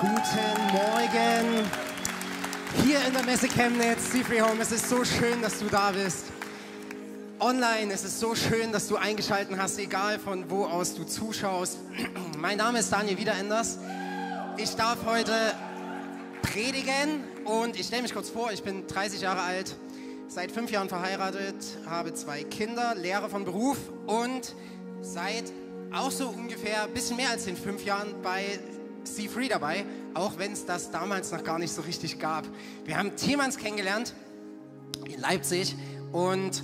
Guten Morgen. Hier in der Messe Chemnitz, Seafree Home, es ist so schön, dass du da bist. Online, es ist so schön, dass du eingeschaltet hast, egal von wo aus du zuschaust. Mein Name ist Daniel Wiederenders. Ich darf heute predigen und ich stelle mich kurz vor, ich bin 30 Jahre alt, seit fünf Jahren verheiratet, habe zwei Kinder, Lehrer von Beruf und seit auch so ungefähr ein bisschen mehr als in fünf Jahren bei C3 dabei, auch wenn es das damals noch gar nicht so richtig gab. Wir haben Thielmanns kennengelernt in Leipzig und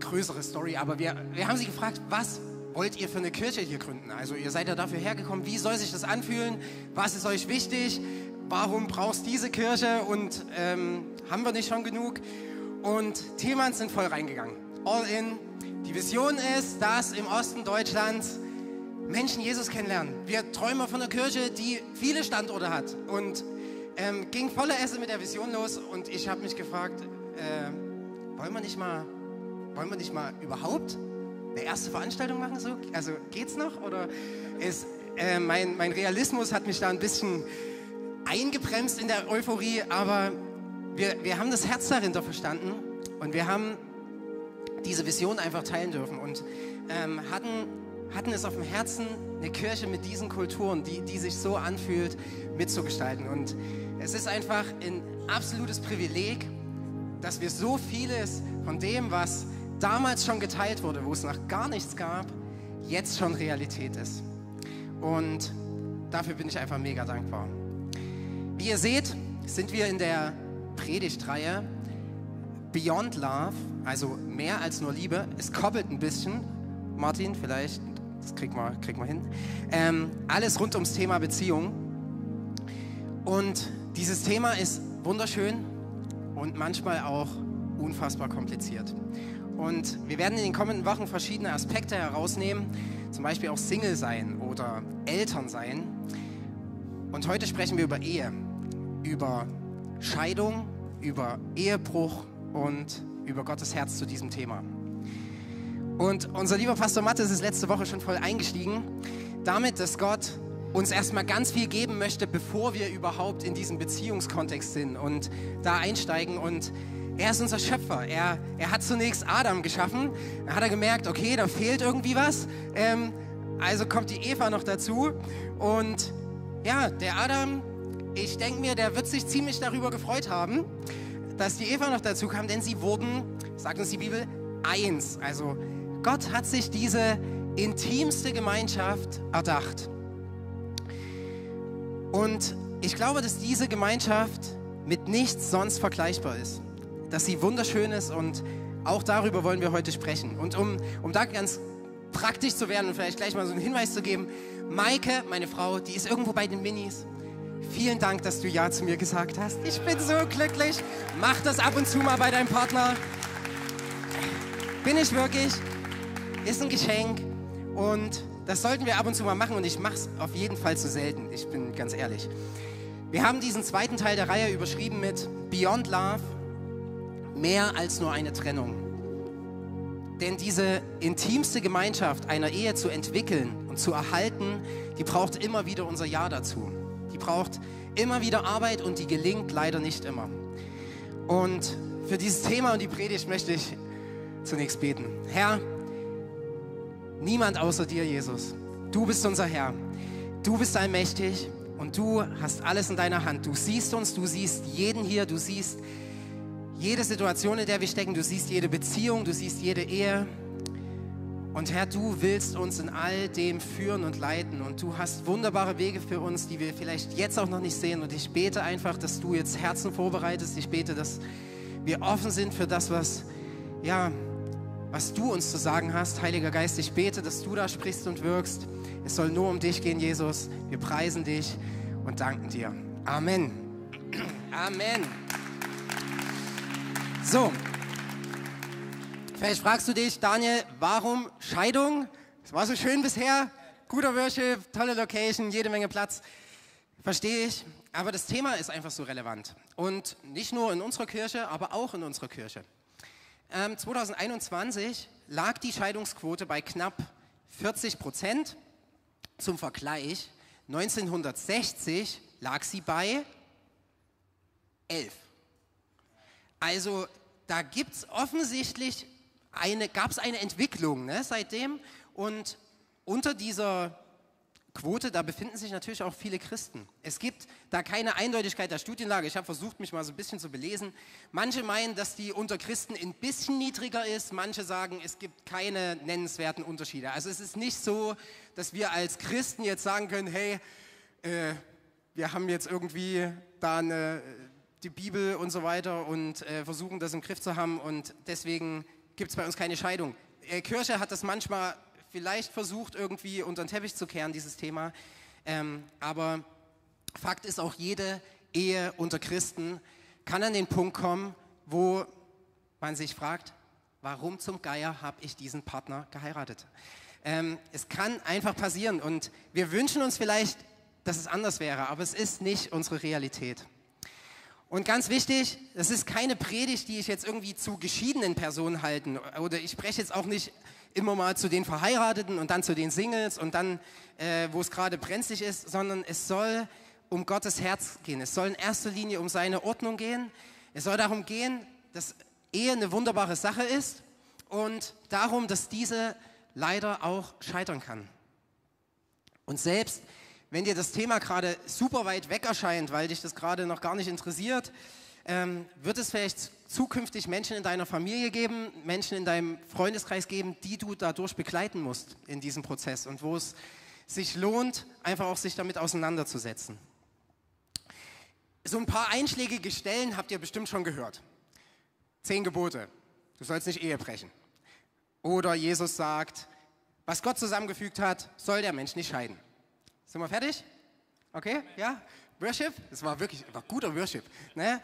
größere Story, aber wir, wir haben sie gefragt, was wollt ihr für eine Kirche hier gründen? Also ihr seid ja dafür hergekommen, wie soll sich das anfühlen? Was ist euch wichtig? Warum brauchst diese Kirche? Und ähm, haben wir nicht schon genug? Und Thielmanns sind voll reingegangen. All in. Die Vision ist, dass im Osten Deutschlands Menschen Jesus kennenlernen. Wir träumen von einer Kirche, die viele Standorte hat. Und ähm, ging voller Esse mit der Vision los. Und ich habe mich gefragt, äh, wollen wir nicht mal, wollen wir nicht mal überhaupt eine erste Veranstaltung machen? So? Also geht's noch? Oder ist äh, mein, mein Realismus hat mich da ein bisschen eingebremst in der Euphorie, aber wir, wir haben das Herz dahinter verstanden und wir haben diese Vision einfach teilen dürfen und ähm, hatten, hatten es auf dem Herzen, eine Kirche mit diesen Kulturen, die, die sich so anfühlt, mitzugestalten. Und es ist einfach ein absolutes Privileg, dass wir so vieles von dem, was damals schon geteilt wurde, wo es noch gar nichts gab, jetzt schon Realität ist. Und dafür bin ich einfach mega dankbar. Wie ihr seht, sind wir in der Predigtreihe Beyond Love, also mehr als nur Liebe. Es koppelt ein bisschen. Martin, vielleicht, das kriegt man, krieg man hin. Ähm, alles rund ums Thema Beziehung. Und dieses Thema ist wunderschön und manchmal auch unfassbar kompliziert. Und wir werden in den kommenden Wochen verschiedene Aspekte herausnehmen, zum Beispiel auch Single sein oder Eltern sein. Und heute sprechen wir über Ehe, über Scheidung, über Ehebruch und über Gottes Herz zu diesem Thema. Und unser lieber Pastor Mattes ist letzte Woche schon voll eingestiegen, damit, dass Gott uns erstmal ganz viel geben möchte, bevor wir überhaupt in diesem Beziehungskontext sind und da einsteigen. Und er ist unser Schöpfer. Er, er hat zunächst Adam geschaffen. Da hat er gemerkt, okay, da fehlt irgendwie was. Ähm, also kommt die Eva noch dazu. Und ja, der Adam, ich denke mir, der wird sich ziemlich darüber gefreut haben, dass die Eva noch dazu kam, denn sie wurden, sagt uns die Bibel, eins. Also Gott hat sich diese intimste Gemeinschaft erdacht. Und ich glaube, dass diese Gemeinschaft mit nichts sonst vergleichbar ist. Dass sie wunderschön ist und auch darüber wollen wir heute sprechen. Und um, um da ganz praktisch zu werden und vielleicht gleich mal so einen Hinweis zu geben, Maike, meine Frau, die ist irgendwo bei den Minis. Vielen Dank, dass du Ja zu mir gesagt hast. Ich bin so glücklich. Mach das ab und zu mal bei deinem Partner. Bin ich wirklich. Ist ein Geschenk. Und das sollten wir ab und zu mal machen. Und ich mache es auf jeden Fall zu selten. Ich bin ganz ehrlich. Wir haben diesen zweiten Teil der Reihe überschrieben mit Beyond Love. Mehr als nur eine Trennung. Denn diese intimste Gemeinschaft einer Ehe zu entwickeln und zu erhalten, die braucht immer wieder unser Ja dazu. Die braucht immer wieder Arbeit und die gelingt leider nicht immer. Und für dieses Thema und die Predigt möchte ich zunächst beten. Herr, niemand außer dir, Jesus. Du bist unser Herr. Du bist allmächtig und du hast alles in deiner Hand. Du siehst uns, du siehst jeden hier, du siehst jede Situation, in der wir stecken, du siehst jede Beziehung, du siehst jede Ehe. Und Herr, du willst uns in all dem führen und leiten. Und du hast wunderbare Wege für uns, die wir vielleicht jetzt auch noch nicht sehen. Und ich bete einfach, dass du jetzt Herzen vorbereitest. Ich bete, dass wir offen sind für das, was, ja, was du uns zu sagen hast. Heiliger Geist, ich bete, dass du da sprichst und wirkst. Es soll nur um dich gehen, Jesus. Wir preisen dich und danken dir. Amen. Amen. So, vielleicht fragst du dich, Daniel, warum Scheidung? Es war so schön bisher, guter Worship, tolle Location, jede Menge Platz. Verstehe ich, aber das Thema ist einfach so relevant. Und nicht nur in unserer Kirche, aber auch in unserer Kirche. Ähm, 2021 lag die Scheidungsquote bei knapp 40 Prozent. Zum Vergleich, 1960 lag sie bei 11. Also da gibt es offensichtlich eine, gab eine Entwicklung ne, seitdem und unter dieser Quote, da befinden sich natürlich auch viele Christen. Es gibt da keine Eindeutigkeit der Studienlage. Ich habe versucht, mich mal so ein bisschen zu belesen. Manche meinen, dass die unter Christen ein bisschen niedriger ist. Manche sagen, es gibt keine nennenswerten Unterschiede. Also es ist nicht so, dass wir als Christen jetzt sagen können, hey, äh, wir haben jetzt irgendwie da eine, die Bibel und so weiter und äh, versuchen das im Griff zu haben und deswegen gibt es bei uns keine Scheidung. Äh, Kirche hat das manchmal vielleicht versucht, irgendwie unter den Teppich zu kehren, dieses Thema. Ähm, aber Fakt ist auch, jede Ehe unter Christen kann an den Punkt kommen, wo man sich fragt, warum zum Geier habe ich diesen Partner geheiratet? Ähm, es kann einfach passieren und wir wünschen uns vielleicht, dass es anders wäre, aber es ist nicht unsere Realität. Und ganz wichtig, das ist keine Predigt, die ich jetzt irgendwie zu geschiedenen Personen halten oder ich spreche jetzt auch nicht immer mal zu den Verheirateten und dann zu den Singles und dann, äh, wo es gerade brenzlig ist, sondern es soll um Gottes Herz gehen. Es soll in erster Linie um seine Ordnung gehen. Es soll darum gehen, dass Ehe eine wunderbare Sache ist und darum, dass diese leider auch scheitern kann. Und selbst wenn dir das Thema gerade super weit weg erscheint, weil dich das gerade noch gar nicht interessiert, ähm, wird es vielleicht zukünftig Menschen in deiner Familie geben, Menschen in deinem Freundeskreis geben, die du dadurch begleiten musst in diesem Prozess und wo es sich lohnt, einfach auch sich damit auseinanderzusetzen. So ein paar einschlägige Stellen habt ihr bestimmt schon gehört. Zehn Gebote. Du sollst nicht Ehe brechen. Oder Jesus sagt, was Gott zusammengefügt hat, soll der Mensch nicht scheiden. Sind wir fertig? Okay? Ja? Worship, das war wirklich war guter Worship. Ne?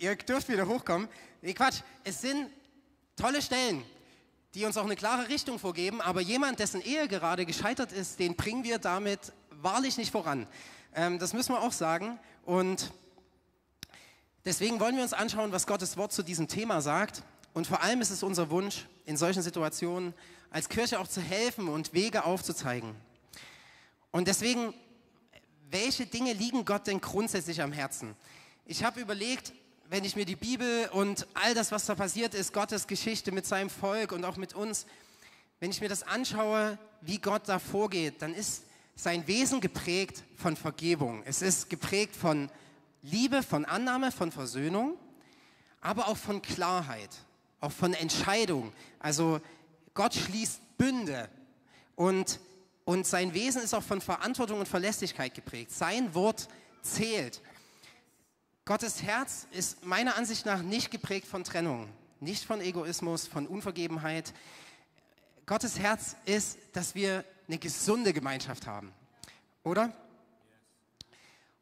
Ihr dürft wieder hochkommen. Nee, Quatsch, es sind tolle Stellen, die uns auch eine klare Richtung vorgeben, aber jemand, dessen Ehe gerade gescheitert ist, den bringen wir damit wahrlich nicht voran. Ähm, das müssen wir auch sagen. Und deswegen wollen wir uns anschauen, was Gottes Wort zu diesem Thema sagt. Und vor allem ist es unser Wunsch, in solchen Situationen als Kirche auch zu helfen und Wege aufzuzeigen. Und deswegen welche Dinge liegen Gott denn grundsätzlich am Herzen? Ich habe überlegt, wenn ich mir die Bibel und all das, was da passiert ist, Gottes Geschichte mit seinem Volk und auch mit uns, wenn ich mir das anschaue, wie Gott da vorgeht, dann ist sein Wesen geprägt von Vergebung. Es ist geprägt von Liebe, von Annahme, von Versöhnung, aber auch von Klarheit, auch von Entscheidung. Also Gott schließt Bünde und und sein Wesen ist auch von Verantwortung und Verlässlichkeit geprägt. Sein Wort zählt. Gottes Herz ist meiner Ansicht nach nicht geprägt von Trennung, nicht von Egoismus, von Unvergebenheit. Gottes Herz ist, dass wir eine gesunde Gemeinschaft haben, oder?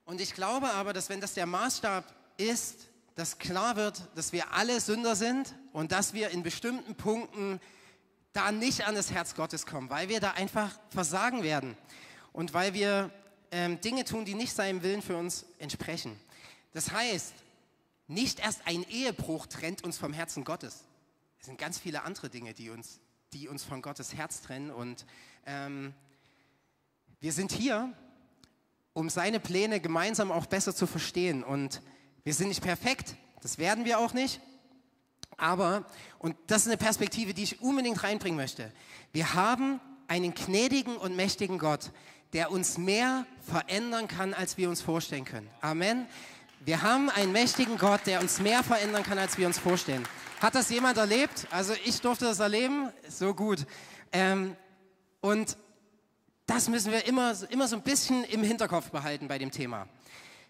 Und ich glaube aber, dass wenn das der Maßstab ist, dass klar wird, dass wir alle Sünder sind und dass wir in bestimmten Punkten da nicht an das Herz Gottes kommen, weil wir da einfach versagen werden und weil wir ähm, Dinge tun, die nicht seinem Willen für uns entsprechen. Das heißt, nicht erst ein Ehebruch trennt uns vom Herzen Gottes. Es sind ganz viele andere Dinge, die uns, die uns von Gottes Herz trennen. Und ähm, wir sind hier, um seine Pläne gemeinsam auch besser zu verstehen. Und wir sind nicht perfekt, das werden wir auch nicht. Aber, und das ist eine Perspektive, die ich unbedingt reinbringen möchte, wir haben einen gnädigen und mächtigen Gott, der uns mehr verändern kann, als wir uns vorstellen können. Amen. Wir haben einen mächtigen Gott, der uns mehr verändern kann, als wir uns vorstellen. Hat das jemand erlebt? Also ich durfte das erleben. So gut. Ähm, und das müssen wir immer, immer so ein bisschen im Hinterkopf behalten bei dem Thema.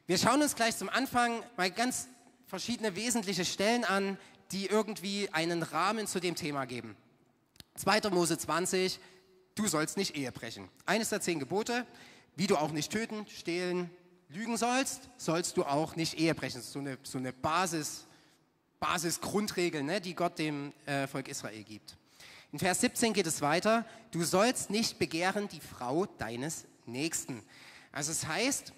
Wir schauen uns gleich zum Anfang mal ganz verschiedene wesentliche Stellen an, die irgendwie einen Rahmen zu dem Thema geben. 2. Mose 20, du sollst nicht Ehe brechen. Eines der zehn Gebote, wie du auch nicht töten, stehlen, lügen sollst, sollst du auch nicht Ehe brechen. So eine, so eine Basis, Basisgrundregel, ne, die Gott dem äh, Volk Israel gibt. In Vers 17 geht es weiter, du sollst nicht begehren die Frau deines Nächsten. Also es heißt,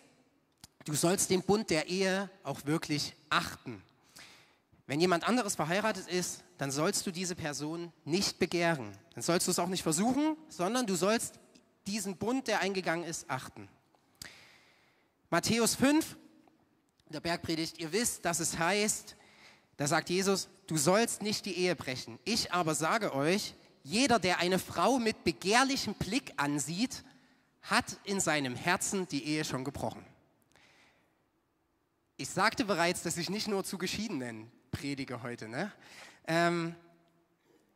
du sollst den Bund der Ehe auch wirklich achten. Wenn jemand anderes verheiratet ist, dann sollst du diese Person nicht begehren. Dann sollst du es auch nicht versuchen, sondern du sollst diesen Bund, der eingegangen ist, achten. Matthäus 5, der Bergpredigt, ihr wisst, dass es heißt, da sagt Jesus, du sollst nicht die Ehe brechen. Ich aber sage euch, jeder, der eine Frau mit begehrlichem Blick ansieht, hat in seinem Herzen die Ehe schon gebrochen. Ich sagte bereits, dass ich nicht nur zu Geschiedenen predige heute. Ne? Ähm,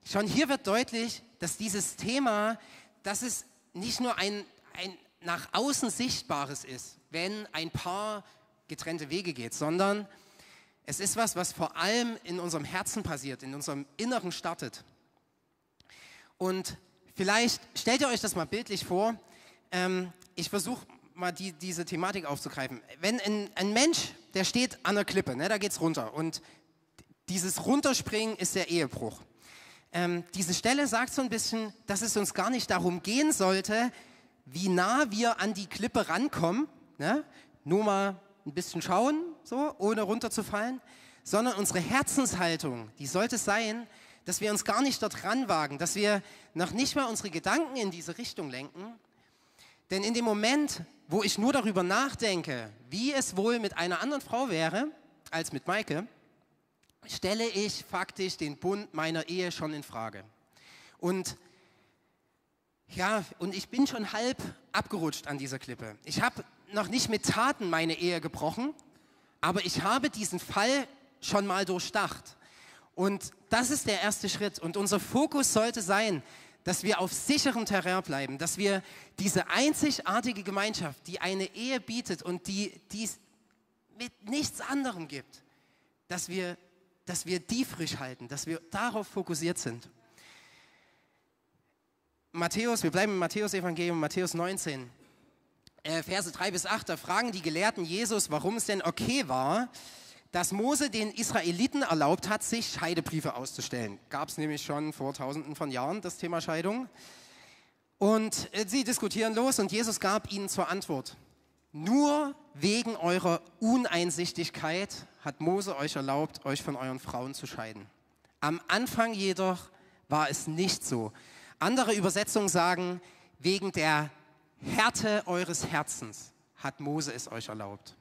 schon hier wird deutlich, dass dieses Thema, dass es nicht nur ein, ein nach außen Sichtbares ist, wenn ein Paar getrennte Wege geht, sondern es ist was, was vor allem in unserem Herzen passiert, in unserem Inneren startet. Und vielleicht stellt ihr euch das mal bildlich vor. Ähm, ich versuche mal die, diese Thematik aufzugreifen. Wenn ein, ein, Mensch, der steht an der Klippe, ne, da es runter und dieses Runterspringen ist der Ehebruch. Ähm, diese Stelle sagt so ein bisschen, dass es uns gar nicht darum gehen sollte, wie nah wir an die Klippe rankommen, ne? nur mal ein bisschen schauen, so, ohne runterzufallen, sondern unsere Herzenshaltung, die sollte sein, dass wir uns gar nicht dort ranwagen, dass wir noch nicht mal unsere Gedanken in diese Richtung lenken. Denn in dem Moment, wo ich nur darüber nachdenke, wie es wohl mit einer anderen Frau wäre als mit Maike, stelle ich faktisch den Bund meiner Ehe schon in Frage. Und ja, und ich bin schon halb abgerutscht an dieser Klippe. Ich habe noch nicht mit Taten meine Ehe gebrochen, aber ich habe diesen Fall schon mal durchdacht. Und das ist der erste Schritt. Und unser Fokus sollte sein, dass wir auf sicherem Terrain bleiben, dass wir diese einzigartige Gemeinschaft, die eine Ehe bietet und die es mit nichts anderem gibt, dass wir, dass wir die frisch halten, dass wir darauf fokussiert sind. Matthäus, wir bleiben im Matthäus-Evangelium, Matthäus 19, äh, Verse 3 bis 8, da fragen die Gelehrten Jesus, warum es denn okay war, dass Mose den Israeliten erlaubt hat, sich Scheidebriefe auszustellen. Gab es nämlich schon vor tausenden von Jahren das Thema Scheidung. Und äh, sie diskutieren los und Jesus gab ihnen zur Antwort, nur wegen eurer Uneinsichtigkeit hat Mose euch erlaubt, euch von euren Frauen zu scheiden. Am Anfang jedoch war es nicht so. Andere Übersetzungen sagen, wegen der Härte eures Herzens hat Mose es euch erlaubt.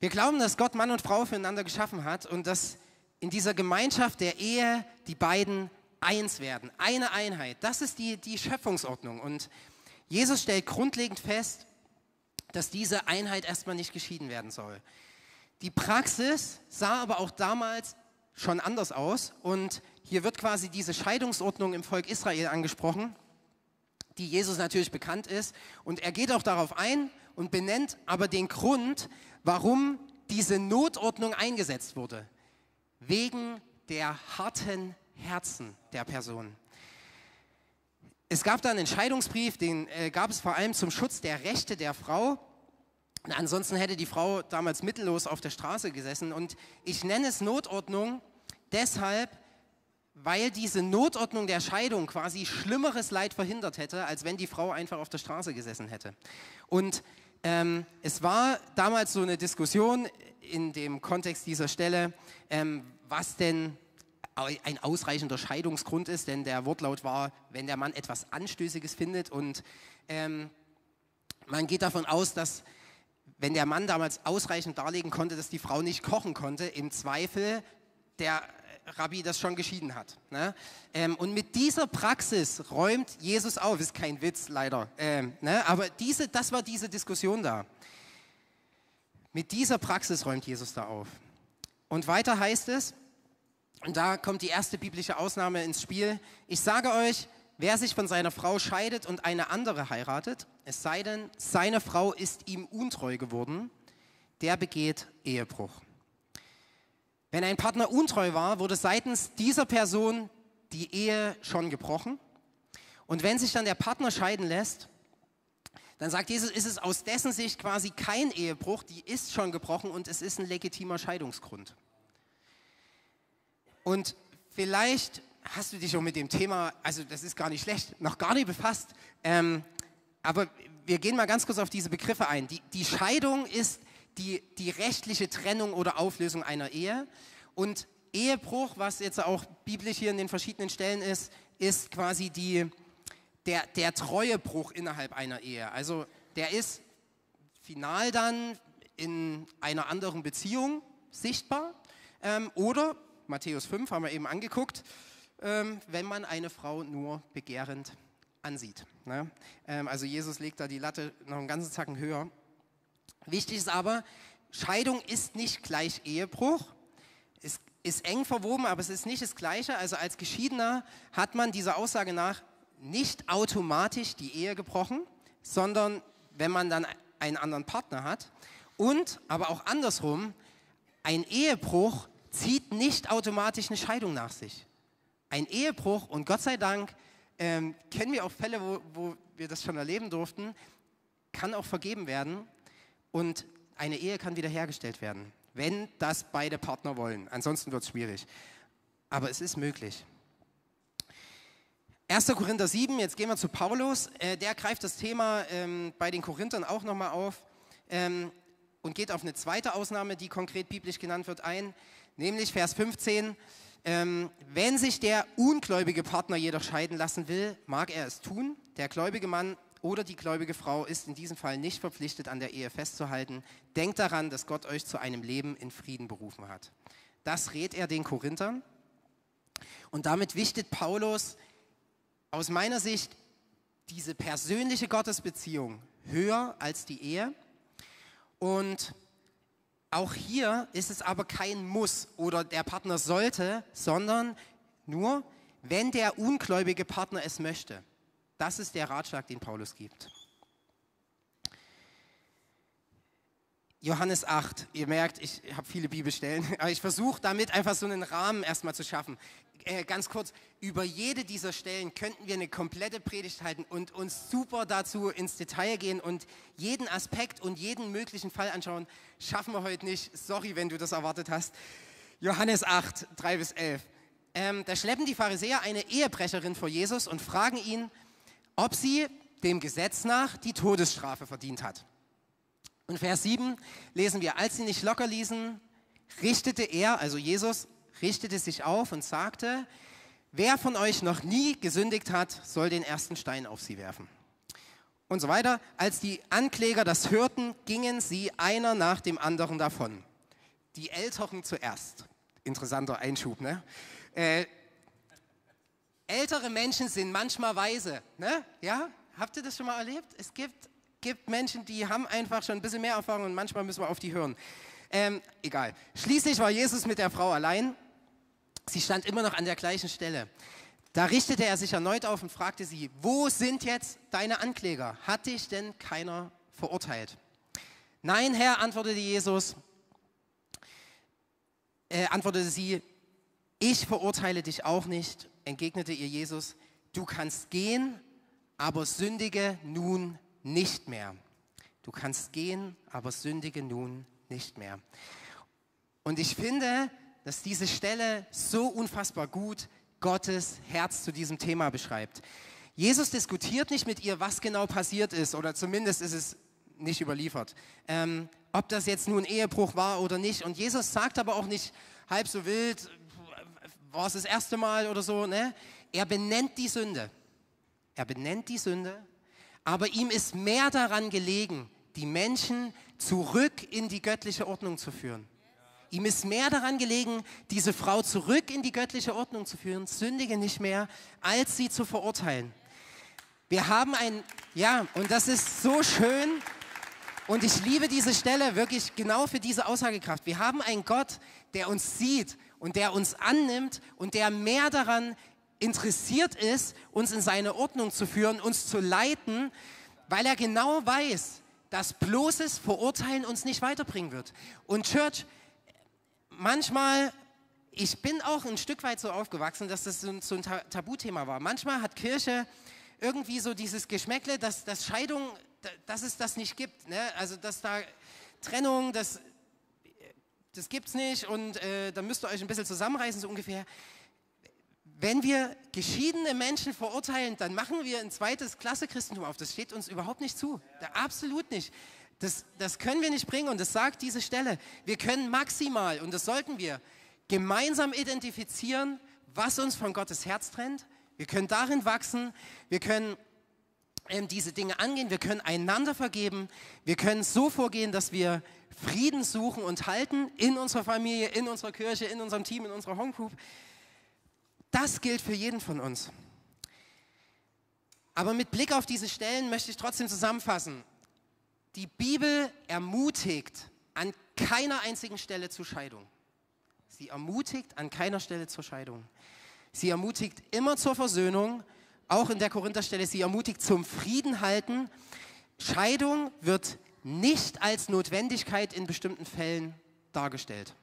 Wir glauben, dass Gott Mann und Frau füreinander geschaffen hat und dass in dieser Gemeinschaft der Ehe die beiden eins werden, eine Einheit. Das ist die, die Schöpfungsordnung. Und Jesus stellt grundlegend fest, dass diese Einheit erstmal nicht geschieden werden soll. Die Praxis sah aber auch damals schon anders aus und hier wird quasi diese Scheidungsordnung im Volk Israel angesprochen die Jesus natürlich bekannt ist. Und er geht auch darauf ein und benennt aber den Grund, warum diese Notordnung eingesetzt wurde. Wegen der harten Herzen der Person. Es gab da einen Entscheidungsbrief, den äh, gab es vor allem zum Schutz der Rechte der Frau. ansonsten hätte die Frau damals mittellos auf der Straße gesessen. Und ich nenne es Notordnung deshalb, weil diese Notordnung der Scheidung quasi schlimmeres Leid verhindert hätte, als wenn die Frau einfach auf der Straße gesessen hätte. Und ähm, es war damals so eine Diskussion in dem Kontext dieser Stelle, ähm, was denn ein ausreichender Scheidungsgrund ist, denn der Wortlaut war, wenn der Mann etwas Anstößiges findet und ähm, man geht davon aus, dass wenn der Mann damals ausreichend darlegen konnte, dass die Frau nicht kochen konnte, im Zweifel der Rabbi das schon geschieden hat. Ne? Ähm, und mit dieser Praxis räumt Jesus auf. Ist kein Witz, leider. Ähm, ne? Aber diese, das war diese Diskussion da. Mit dieser Praxis räumt Jesus da auf. Und weiter heißt es, und da kommt die erste biblische Ausnahme ins Spiel, ich sage euch, wer sich von seiner Frau scheidet und eine andere heiratet, es sei denn, seine Frau ist ihm untreu geworden, der begeht Ehebruch. Wenn ein Partner untreu war, wurde seitens dieser Person die Ehe schon gebrochen. Und wenn sich dann der Partner scheiden lässt, dann sagt Jesus, ist es aus dessen Sicht quasi kein Ehebruch, die ist schon gebrochen und es ist ein legitimer Scheidungsgrund. Und vielleicht hast du dich auch mit dem Thema, also das ist gar nicht schlecht, noch gar nicht befasst. Ähm, aber wir gehen mal ganz kurz auf diese Begriffe ein. Die, die Scheidung ist die, die rechtliche Trennung oder Auflösung einer Ehe. Und Ehebruch, was jetzt auch biblisch hier in den verschiedenen Stellen ist, ist quasi die, der, der Treuebruch innerhalb einer Ehe. Also der ist final dann in einer anderen Beziehung sichtbar. Ähm, oder, Matthäus 5 haben wir eben angeguckt, ähm, wenn man eine Frau nur begehrend ansieht. Ne? Ähm, also Jesus legt da die Latte noch einen ganzen Zacken höher. Wichtig ist aber, Scheidung ist nicht gleich Ehebruch. Es ist eng verwoben, aber es ist nicht das Gleiche. Also als Geschiedener hat man dieser Aussage nach nicht automatisch die Ehe gebrochen, sondern wenn man dann einen anderen Partner hat. Und aber auch andersrum, ein Ehebruch zieht nicht automatisch eine Scheidung nach sich. Ein Ehebruch, und Gott sei Dank ähm, kennen wir auch Fälle, wo, wo wir das schon erleben durften, kann auch vergeben werden und eine Ehe kann wiederhergestellt werden, wenn das beide Partner wollen. Ansonsten wird es schwierig. Aber es ist möglich. 1. Korinther 7, jetzt gehen wir zu Paulus. Äh, der greift das Thema ähm, bei den Korinthern auch nochmal auf ähm, und geht auf eine zweite Ausnahme, die konkret biblisch genannt wird, ein, nämlich Vers 15. Ähm, wenn sich der ungläubige Partner jedoch scheiden lassen will, mag er es tun. Der gläubige Mann oder die gläubige Frau ist in diesem Fall nicht verpflichtet, an der Ehe festzuhalten. Denkt daran, dass Gott euch zu einem Leben in Frieden berufen hat. Das rät er den Korinthern. Und damit wichtet Paulus aus meiner Sicht diese persönliche Gottesbeziehung höher als die Ehe. Und auch hier ist es aber kein Muss oder der Partner sollte, sondern nur, wenn der ungläubige Partner es möchte. Das ist der Ratschlag, den Paulus gibt. Johannes 8, ihr merkt, ich habe viele Bibelstellen, aber ich versuche damit einfach so einen Rahmen erstmal zu schaffen. Äh, ganz kurz, über jede dieser Stellen könnten wir eine komplette Predigt halten und uns super dazu ins Detail gehen und jeden Aspekt und jeden möglichen Fall anschauen. Schaffen wir heute nicht. Sorry, wenn du das erwartet hast. Johannes 8, 3 bis 11. Ähm, da schleppen die Pharisäer eine Ehebrecherin vor Jesus und fragen ihn, ob sie dem Gesetz nach die Todesstrafe verdient hat. Und Vers 7 lesen wir, als sie nicht locker ließen, richtete er, also Jesus, richtete sich auf und sagte, wer von euch noch nie gesündigt hat, soll den ersten Stein auf sie werfen. Und so weiter. Als die Ankläger das hörten, gingen sie einer nach dem anderen davon. Die Älteren zuerst. Interessanter Einschub, ne? Äh, ältere Menschen sind manchmal weise, ne? Ja? Habt ihr das schon mal erlebt? Es gibt, gibt Menschen, die haben einfach schon ein bisschen mehr Erfahrung und manchmal müssen wir auf die hören. Ähm, egal. Schließlich war Jesus mit der Frau allein Sie stand immer noch an der gleichen Stelle. Da richtete er sich erneut auf und fragte sie, wo sind jetzt deine Ankläger? Hat dich denn keiner verurteilt? Nein, Herr, antwortete Jesus, äh, antwortete sie, ich verurteile dich auch nicht, entgegnete ihr Jesus, du kannst gehen, aber sündige nun nicht mehr. Du kannst gehen, aber sündige nun nicht mehr. Und ich finde, dass diese Stelle so unfassbar gut Gottes Herz zu diesem Thema beschreibt. Jesus diskutiert nicht mit ihr, was genau passiert ist, oder zumindest ist es nicht überliefert, ähm, ob das jetzt nun Ehebruch war oder nicht. Und Jesus sagt aber auch nicht halb so wild, war es das erste Mal oder so. Ne? Er benennt die Sünde. Er benennt die Sünde, aber ihm ist mehr daran gelegen, die Menschen zurück in die göttliche Ordnung zu führen. Ihm ist mehr daran gelegen, diese Frau zurück in die göttliche Ordnung zu führen, sündige nicht mehr, als sie zu verurteilen. Wir haben ein, ja, und das ist so schön. Und ich liebe diese Stelle wirklich genau für diese Aussagekraft. Wir haben einen Gott, der uns sieht und der uns annimmt und der mehr daran interessiert ist, uns in seine Ordnung zu führen, uns zu leiten, weil er genau weiß, dass bloßes Verurteilen uns nicht weiterbringen wird. Und Church, manchmal, ich bin auch ein Stück weit so aufgewachsen, dass das so ein, so ein Tabuthema war. Manchmal hat Kirche irgendwie so dieses Geschmäckle, dass, dass Scheidung, dass es das nicht gibt. Ne? Also, dass da Trennung, das, das es nicht und äh, da müsst ihr euch ein bisschen zusammenreißen, so ungefähr. Wenn wir geschiedene Menschen verurteilen, dann machen wir ein zweites Klasse-Christentum auf. Das steht uns überhaupt nicht zu. Da, absolut nicht. Das, das können wir nicht bringen und das sagt diese Stelle. Wir können maximal, und das sollten wir, gemeinsam identifizieren, was uns von Gottes Herz trennt. Wir können darin wachsen. Wir können ähm, diese Dinge angehen. Wir können einander vergeben. Wir können so vorgehen, dass wir Frieden suchen und halten in unserer Familie, in unserer Kirche, in unserem Team, in unserer Homegroup. Das gilt für jeden von uns. Aber mit Blick auf diese Stellen möchte ich trotzdem zusammenfassen. Die Bibel ermutigt an keiner einzigen Stelle zur Scheidung. Sie ermutigt an keiner Stelle zur Scheidung. Sie ermutigt immer zur Versöhnung, auch in der Korintherstelle. Sie ermutigt zum Frieden halten. Scheidung wird nicht als Notwendigkeit in bestimmten Fällen dargestellt.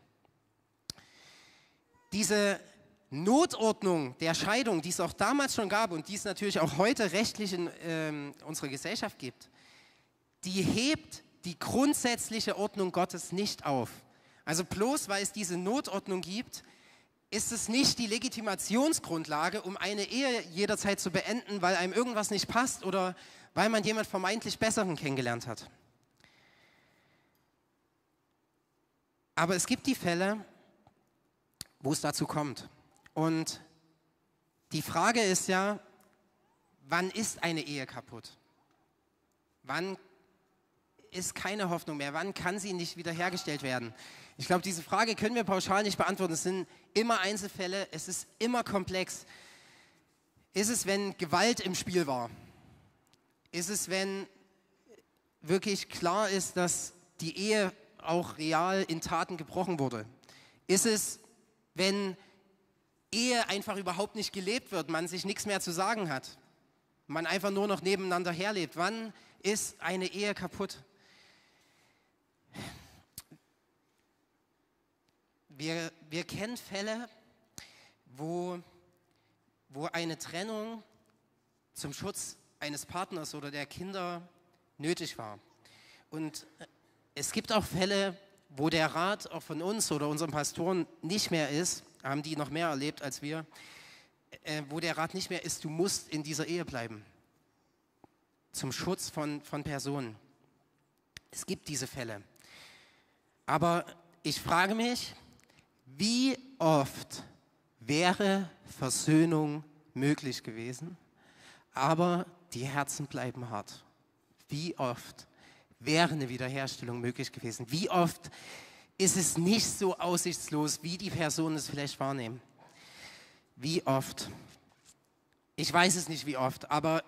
Diese Notordnung der Scheidung, die es auch damals schon gab und die es natürlich auch heute rechtlich in äh, unserer Gesellschaft gibt, die hebt die grundsätzliche Ordnung Gottes nicht auf. Also bloß weil es diese Notordnung gibt, ist es nicht die Legitimationsgrundlage, um eine Ehe jederzeit zu beenden, weil einem irgendwas nicht passt oder weil man jemand vermeintlich Besseren kennengelernt hat. Aber es gibt die Fälle, wo es dazu kommt. Und die Frage ist ja, wann ist eine Ehe kaputt? Wann ist keine Hoffnung mehr? Wann kann sie nicht wiederhergestellt werden? Ich glaube, diese Frage können wir pauschal nicht beantworten. Es sind immer Einzelfälle, es ist immer komplex. Ist es, wenn Gewalt im Spiel war? Ist es, wenn wirklich klar ist, dass die Ehe auch real in Taten gebrochen wurde? Ist es, wenn Ehe einfach überhaupt nicht gelebt wird, man sich nichts mehr zu sagen hat, man einfach nur noch nebeneinander herlebt. Wann ist eine Ehe kaputt? Wir, wir kennen Fälle, wo, wo eine Trennung zum Schutz eines Partners oder der Kinder nötig war. Und es gibt auch Fälle, wo der Rat auch von uns oder unseren Pastoren nicht mehr ist, haben die noch mehr erlebt als wir, äh, wo der Rat nicht mehr ist, du musst in dieser Ehe bleiben. Zum Schutz von, von Personen. Es gibt diese Fälle. Aber ich frage mich, wie oft wäre Versöhnung möglich gewesen, aber die Herzen bleiben hart. Wie oft wäre eine Wiederherstellung möglich gewesen? Wie oft ist es nicht so aussichtslos, wie die Personen es vielleicht wahrnehmen. Wie oft? Ich weiß es nicht wie oft, aber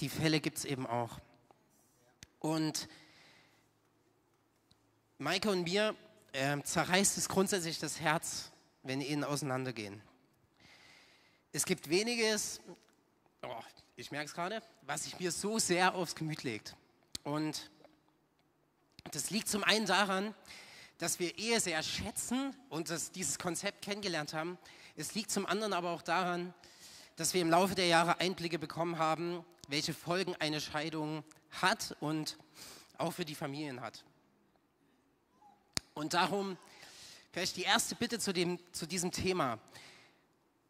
die Fälle gibt es eben auch. Und Maike und mir äh, zerreißt es grundsätzlich das Herz, wenn ihnen auseinandergehen. Es gibt weniges, oh, ich merke es gerade, was sich mir so sehr aufs Gemüt legt. Und das liegt zum einen daran, dass wir Ehe sehr schätzen und dass dieses Konzept kennengelernt haben. Es liegt zum anderen aber auch daran, dass wir im Laufe der Jahre Einblicke bekommen haben, welche Folgen eine Scheidung hat und auch für die Familien hat. Und darum vielleicht die erste Bitte zu, dem, zu diesem Thema.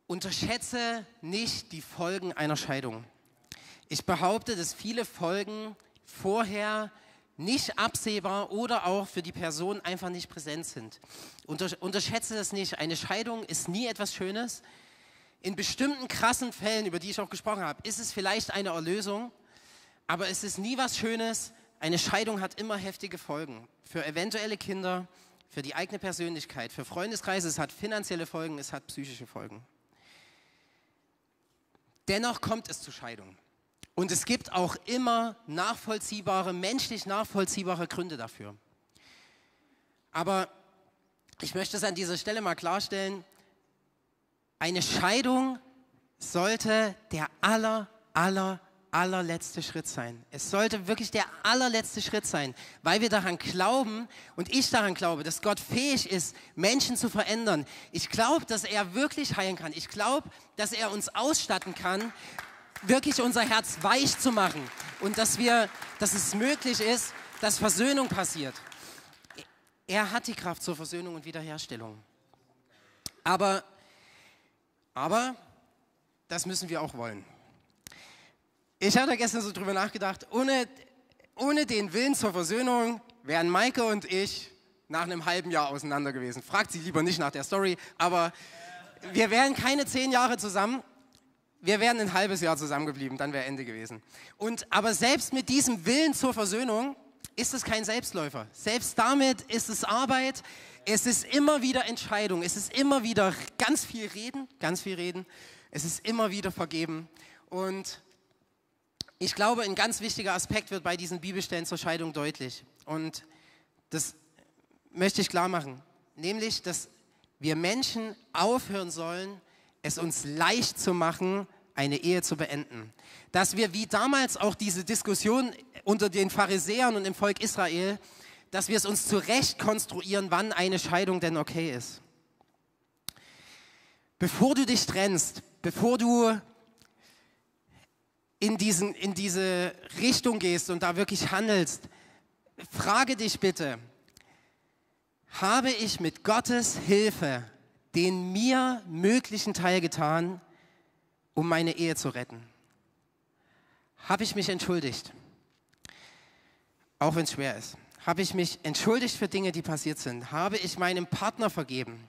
Unterschätze nicht die Folgen einer Scheidung. Ich behaupte, dass viele Folgen vorher nicht absehbar oder auch für die Person einfach nicht präsent sind. Unter, unterschätze das nicht. Eine Scheidung ist nie etwas Schönes. In bestimmten krassen Fällen, über die ich auch gesprochen habe, ist es vielleicht eine Erlösung, aber es ist nie was Schönes. Eine Scheidung hat immer heftige Folgen für eventuelle Kinder, für die eigene Persönlichkeit, für Freundeskreise. Es hat finanzielle Folgen, es hat psychische Folgen. Dennoch kommt es zu Scheidungen. Und es gibt auch immer nachvollziehbare, menschlich nachvollziehbare Gründe dafür. Aber ich möchte es an dieser Stelle mal klarstellen, eine Scheidung sollte der aller, aller, allerletzte Schritt sein. Es sollte wirklich der allerletzte Schritt sein, weil wir daran glauben und ich daran glaube, dass Gott fähig ist, Menschen zu verändern. Ich glaube, dass er wirklich heilen kann. Ich glaube, dass er uns ausstatten kann wirklich unser Herz weich zu machen und dass wir, dass es möglich ist, dass Versöhnung passiert. Er hat die Kraft zur Versöhnung und Wiederherstellung. Aber, aber, das müssen wir auch wollen. Ich hatte gestern so drüber nachgedacht, ohne, ohne den Willen zur Versöhnung wären Maike und ich nach einem halben Jahr auseinander gewesen. Fragt sie lieber nicht nach der Story, aber wir wären keine zehn Jahre zusammen wir wären ein halbes Jahr zusammengeblieben, dann wäre Ende gewesen. Und, aber selbst mit diesem Willen zur Versöhnung ist es kein Selbstläufer. Selbst damit ist es Arbeit. Es ist immer wieder Entscheidung. Es ist immer wieder ganz viel Reden, ganz viel Reden. Es ist immer wieder Vergeben. Und ich glaube, ein ganz wichtiger Aspekt wird bei diesen Bibelstellen zur Scheidung deutlich. Und das möchte ich klar machen. Nämlich, dass wir Menschen aufhören sollen, es uns leicht zu machen, eine Ehe zu beenden. Dass wir wie damals auch diese Diskussion unter den Pharisäern und im Volk Israel, dass wir es uns zurecht konstruieren, wann eine Scheidung denn okay ist. Bevor du dich trennst, bevor du in, diesen, in diese Richtung gehst und da wirklich handelst, frage dich bitte, habe ich mit Gottes Hilfe den mir möglichen Teil getan, um meine Ehe zu retten? Habe ich mich entschuldigt? Auch wenn es schwer ist. Habe ich mich entschuldigt für Dinge, die passiert sind? Habe ich meinem Partner vergeben?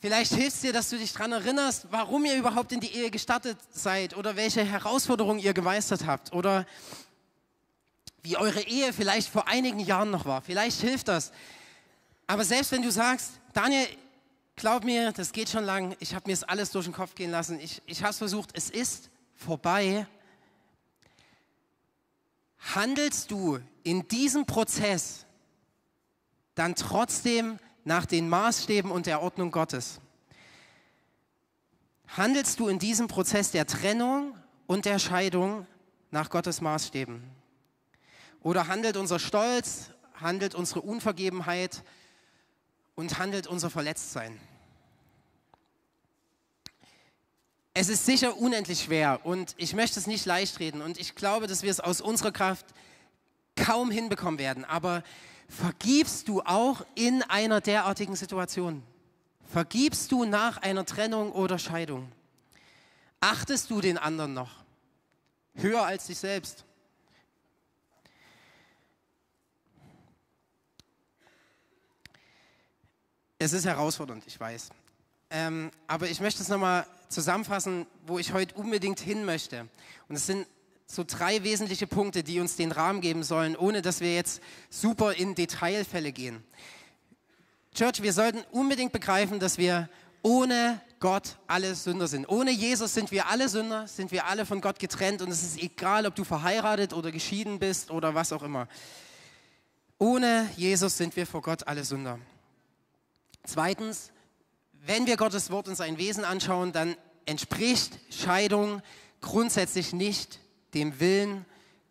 Vielleicht hilft es dir, dass du dich daran erinnerst, warum ihr überhaupt in die Ehe gestartet seid oder welche Herausforderungen ihr gemeistert habt oder wie eure Ehe vielleicht vor einigen Jahren noch war. Vielleicht hilft das. Aber selbst wenn du sagst, Daniel, glaub mir, das geht schon lang, ich habe mir das alles durch den Kopf gehen lassen, ich, ich habe es versucht, es ist vorbei. Handelst du in diesem Prozess dann trotzdem nach den Maßstäben und der Ordnung Gottes. Handelst du in diesem Prozess der Trennung und der Scheidung nach Gottes Maßstäben? Oder handelt unser Stolz, handelt unsere Unvergebenheit und handelt unser Verletztsein? Es ist sicher unendlich schwer und ich möchte es nicht leicht reden und ich glaube, dass wir es aus unserer Kraft kaum hinbekommen werden. Aber Vergibst du auch in einer derartigen Situation? Vergibst du nach einer Trennung oder Scheidung? Achtest du den anderen noch? Höher als dich selbst? Es ist herausfordernd, ich weiß. Ähm, aber ich möchte es nochmal zusammenfassen, wo ich heute unbedingt hin möchte. Und es sind so drei wesentliche Punkte, die uns den Rahmen geben sollen, ohne dass wir jetzt super in Detailfälle gehen. Church, wir sollten unbedingt begreifen, dass wir ohne Gott alle Sünder sind. Ohne Jesus sind wir alle Sünder, sind wir alle von Gott getrennt und es ist egal, ob du verheiratet oder geschieden bist oder was auch immer. Ohne Jesus sind wir vor Gott alle Sünder. Zweitens, wenn wir Gottes Wort und sein Wesen anschauen, dann entspricht Scheidung grundsätzlich nicht dem Willen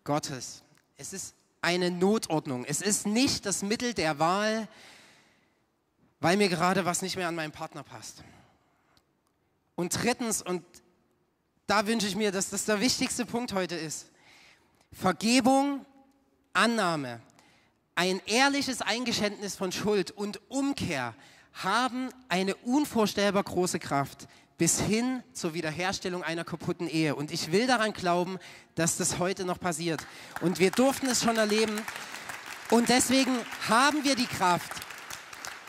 Gottes. Es ist eine Notordnung. Es ist nicht das Mittel der Wahl, weil mir gerade was nicht mehr an meinen Partner passt. Und drittens, und da wünsche ich mir, dass das der wichtigste Punkt heute ist, Vergebung, Annahme, ein ehrliches Eingeständnis von Schuld und Umkehr haben eine unvorstellbar große Kraft bis hin zur Wiederherstellung einer kaputten Ehe. Und ich will daran glauben, dass das heute noch passiert. Und wir durften es schon erleben. Und deswegen haben wir die Kraft,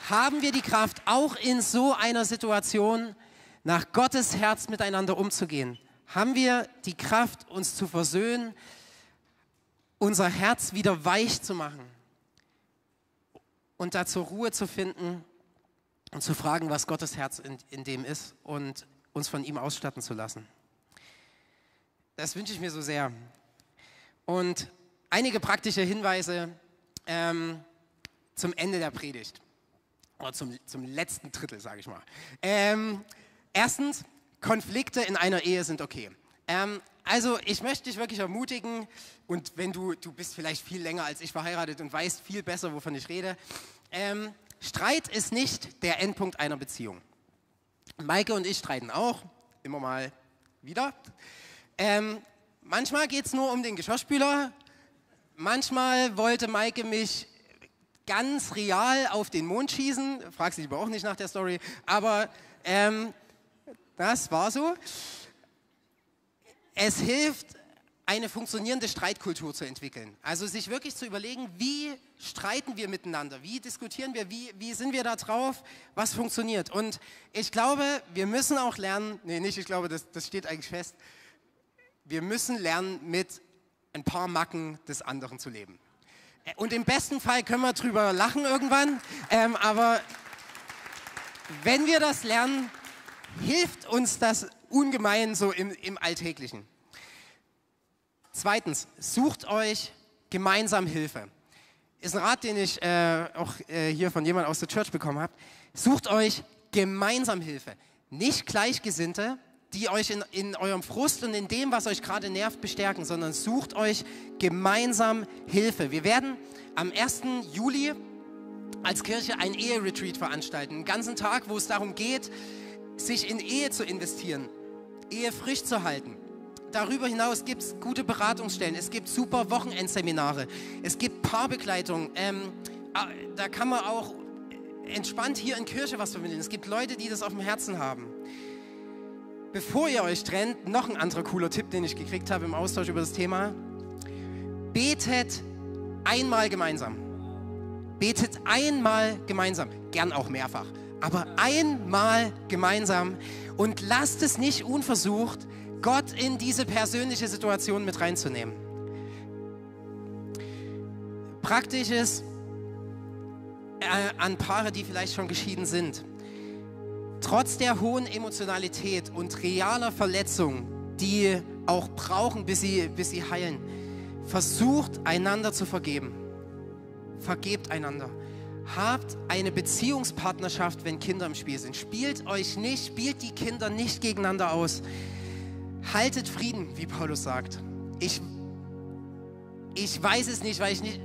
haben wir die Kraft, auch in so einer Situation nach Gottes Herz miteinander umzugehen. Haben wir die Kraft, uns zu versöhnen, unser Herz wieder weich zu machen und da zur Ruhe zu finden zu fragen, was Gottes Herz in, in dem ist und uns von ihm ausstatten zu lassen. Das wünsche ich mir so sehr. Und einige praktische Hinweise ähm, zum Ende der Predigt. Oder zum, zum letzten Drittel, sage ich mal. Ähm, erstens, Konflikte in einer Ehe sind okay. Ähm, also ich möchte dich wirklich ermutigen und wenn du, du bist vielleicht viel länger als ich verheiratet und weißt viel besser, wovon ich rede, ähm, Streit ist nicht der Endpunkt einer Beziehung. Maike und ich streiten auch, immer mal wieder. Ähm, manchmal geht es nur um den Geschirrspüler. Manchmal wollte Maike mich ganz real auf den Mond schießen. Fragst dich aber auch nicht nach der Story. Aber ähm, das war so. Es hilft, eine funktionierende Streitkultur zu entwickeln. Also sich wirklich zu überlegen, wie streiten wir miteinander, wie diskutieren wir, wie, wie sind wir da drauf, was funktioniert. Und ich glaube, wir müssen auch lernen, nee, nicht, ich glaube, das, das steht eigentlich fest, wir müssen lernen, mit ein paar Macken des anderen zu leben. Und im besten Fall können wir drüber lachen irgendwann, ähm, aber wenn wir das lernen, hilft uns das ungemein so im, im Alltäglichen. Zweitens, sucht euch gemeinsam Hilfe. Ist ein Rat, den ich äh, auch äh, hier von jemand aus der Church bekommen habe. Sucht euch gemeinsam Hilfe. Nicht Gleichgesinnte, die euch in, in eurem Frust und in dem, was euch gerade nervt, bestärken, sondern sucht euch gemeinsam Hilfe. Wir werden am 1. Juli als Kirche ein Ehe-Retreat veranstalten. Einen ganzen Tag, wo es darum geht, sich in Ehe zu investieren, Ehe frisch zu halten. Darüber hinaus gibt es gute Beratungsstellen, es gibt super Wochenendseminare, es gibt Paarbegleitung. Ähm, ah, da kann man auch entspannt hier in Kirche was vermitteln. Es gibt Leute, die das auf dem Herzen haben. Bevor ihr euch trennt, noch ein anderer cooler Tipp, den ich gekriegt habe im Austausch über das Thema. Betet einmal gemeinsam. Betet einmal gemeinsam, gern auch mehrfach, aber einmal gemeinsam und lasst es nicht unversucht, Gott in diese persönliche Situation mit reinzunehmen. Praktisch ist äh, an Paare, die vielleicht schon geschieden sind. Trotz der hohen Emotionalität und realer Verletzung, die auch brauchen, bis sie, bis sie heilen, versucht einander zu vergeben vergebt einander. Habt eine Beziehungspartnerschaft, wenn Kinder im Spiel sind. Spielt euch nicht, spielt die Kinder nicht gegeneinander aus. Haltet Frieden, wie Paulus sagt. Ich, ich weiß es nicht, weil ich nicht,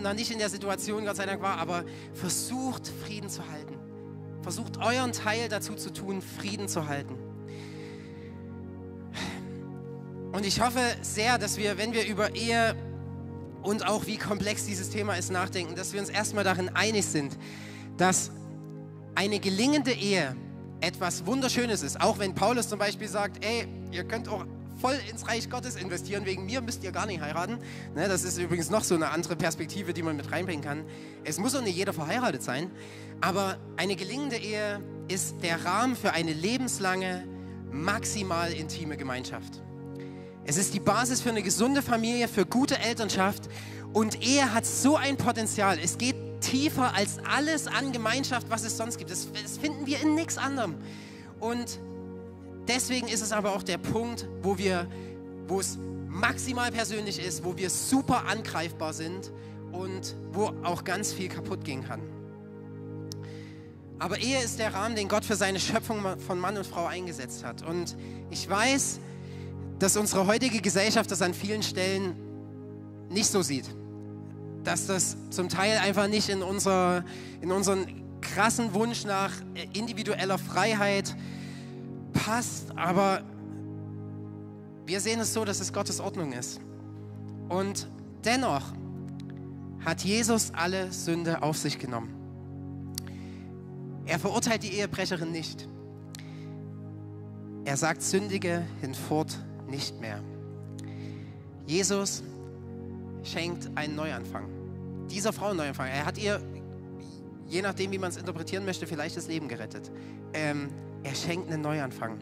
noch nicht in der Situation, Gott sei Dank, war, aber versucht Frieden zu halten. Versucht euren Teil dazu zu tun, Frieden zu halten. Und ich hoffe sehr, dass wir, wenn wir über Ehe und auch wie komplex dieses Thema ist, nachdenken, dass wir uns erstmal darin einig sind, dass eine gelingende Ehe etwas Wunderschönes ist. Auch wenn Paulus zum Beispiel sagt, ey, ihr könnt auch voll ins Reich Gottes investieren, wegen mir müsst ihr gar nicht heiraten. Ne, das ist übrigens noch so eine andere Perspektive, die man mit reinbringen kann. Es muss auch nicht jeder verheiratet sein, aber eine gelingende Ehe ist der Rahmen für eine lebenslange, maximal intime Gemeinschaft. Es ist die Basis für eine gesunde Familie, für gute Elternschaft. Und Ehe hat so ein Potenzial. Es geht tiefer als alles an Gemeinschaft, was es sonst gibt. Das, das finden wir in nichts anderem. Und deswegen ist es aber auch der Punkt, wo wir, wo es maximal persönlich ist, wo wir super angreifbar sind und wo auch ganz viel kaputt gehen kann. Aber Ehe ist der Rahmen, den Gott für seine Schöpfung von Mann und Frau eingesetzt hat. Und ich weiß, dass unsere heutige Gesellschaft das an vielen Stellen nicht so sieht. Dass das zum Teil einfach nicht in, unser, in unseren krassen Wunsch nach individueller Freiheit passt, aber wir sehen es so, dass es Gottes Ordnung ist. Und dennoch hat Jesus alle Sünde auf sich genommen. Er verurteilt die Ehebrecherin nicht. Er sagt, sündige hinfort nicht mehr. Jesus schenkt einen Neuanfang. Dieser Frau einen Neuanfang. Er hat ihr, je nachdem, wie man es interpretieren möchte, vielleicht das Leben gerettet. Ähm, er schenkt einen Neuanfang.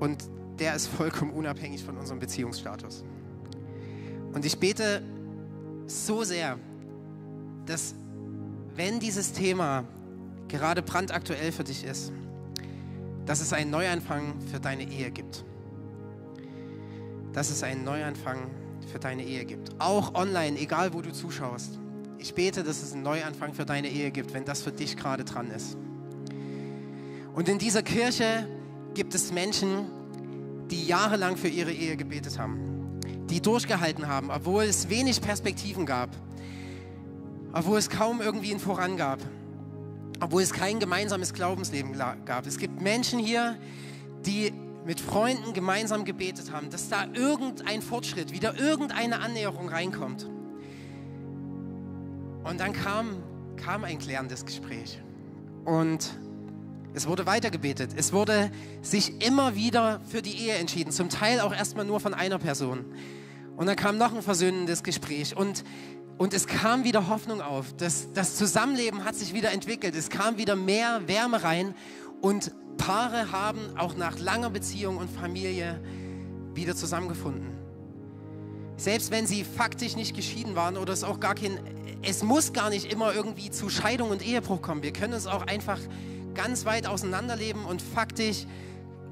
Und der ist vollkommen unabhängig von unserem Beziehungsstatus. Und ich bete so sehr, dass wenn dieses Thema gerade brandaktuell für dich ist, dass es einen Neuanfang für deine Ehe gibt. Dass es einen Neuanfang für deine Ehe gibt. Auch online, egal wo du zuschaust. Ich bete, dass es einen Neuanfang für deine Ehe gibt, wenn das für dich gerade dran ist. Und in dieser Kirche gibt es Menschen, die jahrelang für ihre Ehe gebetet haben, die durchgehalten haben, obwohl es wenig Perspektiven gab, obwohl es kaum irgendwie ein Voran gab obwohl es kein gemeinsames Glaubensleben gab. Es gibt Menschen hier, die mit Freunden gemeinsam gebetet haben, dass da irgendein Fortschritt, wieder irgendeine Annäherung reinkommt. Und dann kam, kam ein klärendes Gespräch. Und Es wurde weitergebetet. Es wurde sich immer wieder für die Ehe entschieden. Zum Teil auch erstmal nur von einer Person. Und dann kam noch ein versöhnendes Gespräch. Und, und es kam wieder Hoffnung auf. Das, das Zusammenleben hat sich wieder entwickelt. Es kam wieder mehr Wärme rein. Und Paare haben auch nach langer Beziehung und Familie wieder zusammengefunden. Selbst wenn sie faktisch nicht geschieden waren oder es auch gar kein, es muss gar nicht immer irgendwie zu Scheidung und Ehebruch kommen. Wir können uns auch einfach ganz weit auseinanderleben und faktisch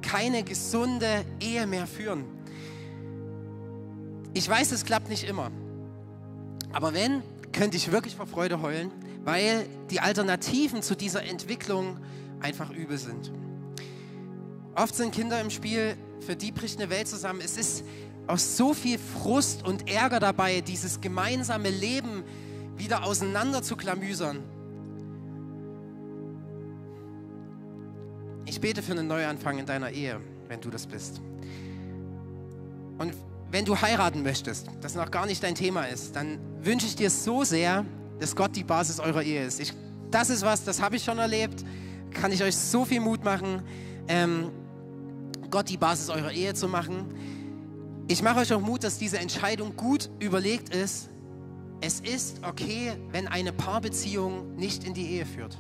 keine gesunde Ehe mehr führen. Ich weiß, es klappt nicht immer. Aber wenn, könnte ich wirklich vor Freude heulen, weil die Alternativen zu dieser Entwicklung einfach übel sind. Oft sind Kinder im Spiel, für die bricht eine Welt zusammen. Es ist aus so viel Frust und Ärger dabei, dieses gemeinsame Leben wieder auseinander zu klamüsern. Ich bete für einen Neuanfang in deiner Ehe, wenn du das bist. Und wenn du heiraten möchtest, das noch gar nicht dein Thema ist, dann wünsche ich dir so sehr, dass Gott die Basis eurer Ehe ist. Ich, das ist was, das habe ich schon erlebt, kann ich euch so viel Mut machen, ähm, Gott die Basis eurer Ehe zu machen. Ich mache euch auch Mut, dass diese Entscheidung gut überlegt ist. Es ist okay, wenn eine Paarbeziehung nicht in die Ehe führt.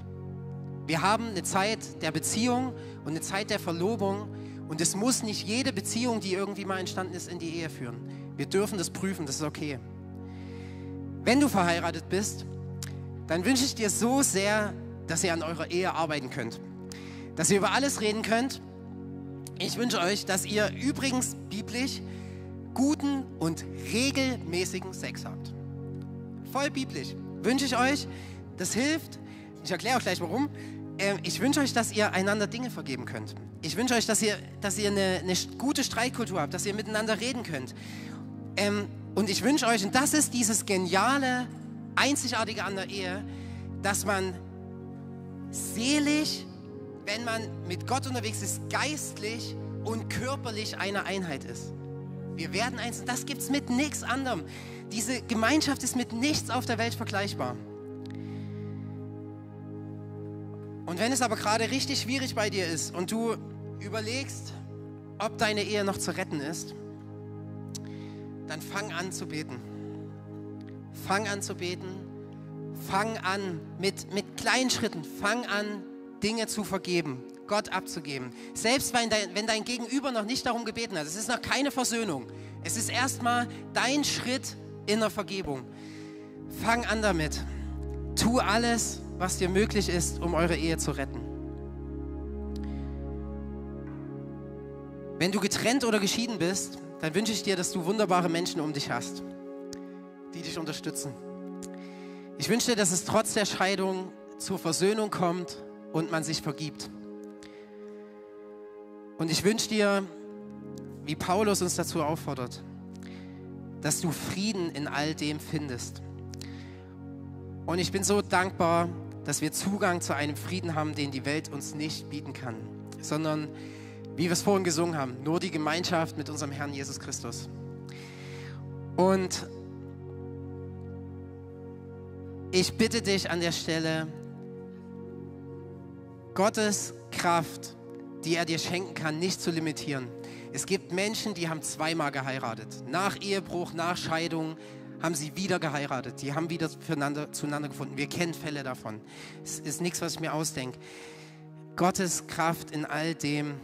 Wir haben eine Zeit der Beziehung und eine Zeit der Verlobung und es muss nicht jede Beziehung, die irgendwie mal entstanden ist, in die Ehe führen. Wir dürfen das prüfen, das ist okay. Wenn du verheiratet bist, dann wünsche ich dir so sehr, dass ihr an eurer Ehe arbeiten könnt. Dass ihr über alles reden könnt. Ich wünsche euch, dass ihr übrigens biblisch guten und regelmäßigen Sex habt. Voll biblisch. Wünsche ich euch. Das hilft. Ich erkläre auch gleich warum. Ähm, ich wünsche euch, dass ihr einander Dinge vergeben könnt. Ich wünsche euch, dass ihr, dass ihr eine, eine gute Streitkultur habt, dass ihr miteinander reden könnt. Ähm, und ich wünsche euch, und das ist dieses geniale, einzigartige an der Ehe, dass man seelisch, wenn man mit Gott unterwegs ist, geistlich und körperlich eine Einheit ist. Wir werden eins, das gibt es mit nichts anderem. Diese Gemeinschaft ist mit nichts auf der Welt vergleichbar. Und wenn es aber gerade richtig schwierig bei dir ist und du überlegst, ob deine Ehe noch zu retten ist, dann fang an zu beten. Fang an zu beten. Fang an mit, mit kleinen Schritten. Fang an, Dinge zu vergeben, Gott abzugeben. Selbst wenn dein, wenn dein Gegenüber noch nicht darum gebeten hat. Es ist noch keine Versöhnung. Es ist erstmal dein Schritt in der Vergebung. Fang an damit. Tu alles, was dir möglich ist, um eure Ehe zu retten. Wenn du getrennt oder geschieden bist, dann wünsche ich dir, dass du wunderbare Menschen um dich hast, die dich unterstützen. Ich wünsche dir, dass es trotz der Scheidung zur Versöhnung kommt und man sich vergibt. Und ich wünsche dir, wie Paulus uns dazu auffordert, dass du Frieden in all dem findest. Und ich bin so dankbar, dass wir Zugang zu einem Frieden haben, den die Welt uns nicht bieten kann, sondern, wie wir es vorhin gesungen haben, nur die Gemeinschaft mit unserem Herrn Jesus Christus. Und ich bitte dich an der Stelle, Gottes Kraft, die er dir schenken kann, nicht zu limitieren. Es gibt Menschen, die haben zweimal geheiratet. Nach Ehebruch, nach Scheidung, haben sie wieder geheiratet. Die haben wieder zueinander gefunden. Wir kennen Fälle davon. Es ist nichts, was ich mir ausdenke. Gottes Kraft in all dem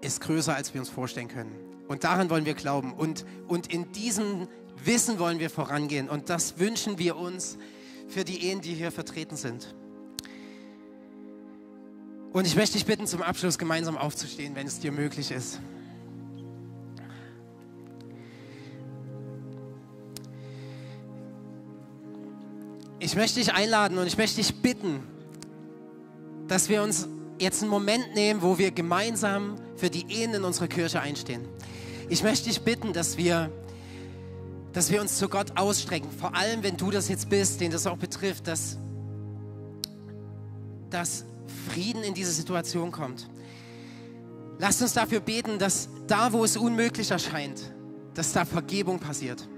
ist größer, als wir uns vorstellen können. Und daran wollen wir glauben. Und, und in diesem Wissen wollen wir vorangehen. Und das wünschen wir uns für die Ehen, die hier vertreten sind. Und ich möchte dich bitten, zum Abschluss gemeinsam aufzustehen, wenn es dir möglich ist. Ich möchte dich einladen und ich möchte dich bitten, dass wir uns jetzt einen Moment nehmen, wo wir gemeinsam für die Ehen in unserer Kirche einstehen. Ich möchte dich bitten, dass wir, dass wir uns zu Gott ausstrecken, vor allem wenn du das jetzt bist, den das auch betrifft, dass, dass Frieden in diese Situation kommt. Lasst uns dafür beten, dass da, wo es unmöglich erscheint, dass da Vergebung passiert.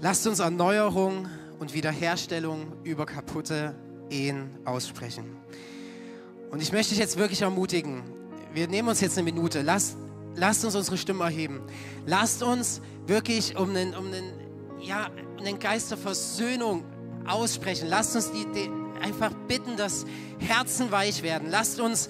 Lasst uns Erneuerung und Wiederherstellung über kaputte Ehen aussprechen. Und ich möchte dich jetzt wirklich ermutigen, wir nehmen uns jetzt eine Minute, lasst, lasst uns unsere Stimme erheben. Lasst uns wirklich um einen, um einen, ja, einen Geist der Versöhnung aussprechen. Lasst uns die, die einfach bitten, dass Herzen weich werden. Lasst uns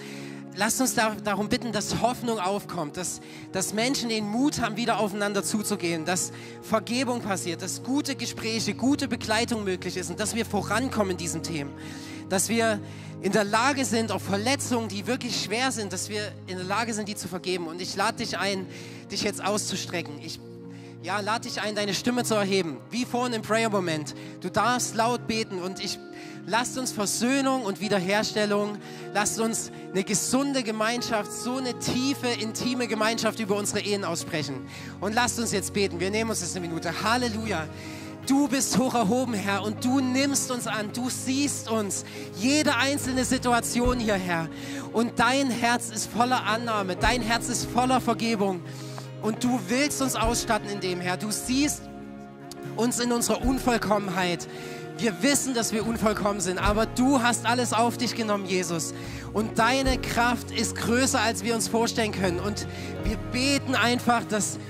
lasst uns da, darum bitten, dass Hoffnung aufkommt, dass, dass Menschen den Mut haben, wieder aufeinander zuzugehen, dass Vergebung passiert, dass gute Gespräche, gute Begleitung möglich ist und dass wir vorankommen in diesen Themen. Dass wir in der Lage sind, auch Verletzungen, die wirklich schwer sind, dass wir in der Lage sind, die zu vergeben. Und ich lade dich ein, dich jetzt auszustrecken. Ich ja, lade dich ein, deine Stimme zu erheben, wie vorhin im Prayer-Moment. Du darfst laut beten und ich lasst uns Versöhnung und Wiederherstellung, lasst uns eine gesunde Gemeinschaft, so eine tiefe, intime Gemeinschaft über unsere Ehen aussprechen. Und lasst uns jetzt beten. Wir nehmen uns jetzt eine Minute. Halleluja. Du bist hoch erhoben, Herr, und du nimmst uns an, du siehst uns, jede einzelne Situation hier, Herr. Und dein Herz ist voller Annahme, dein Herz ist voller Vergebung. Und du willst uns ausstatten in dem, Herr. Du siehst uns in unserer Unvollkommenheit. Wir wissen, dass wir unvollkommen sind, aber du hast alles auf dich genommen, Jesus. Und deine Kraft ist größer, als wir uns vorstellen können. Und wir beten einfach, dass,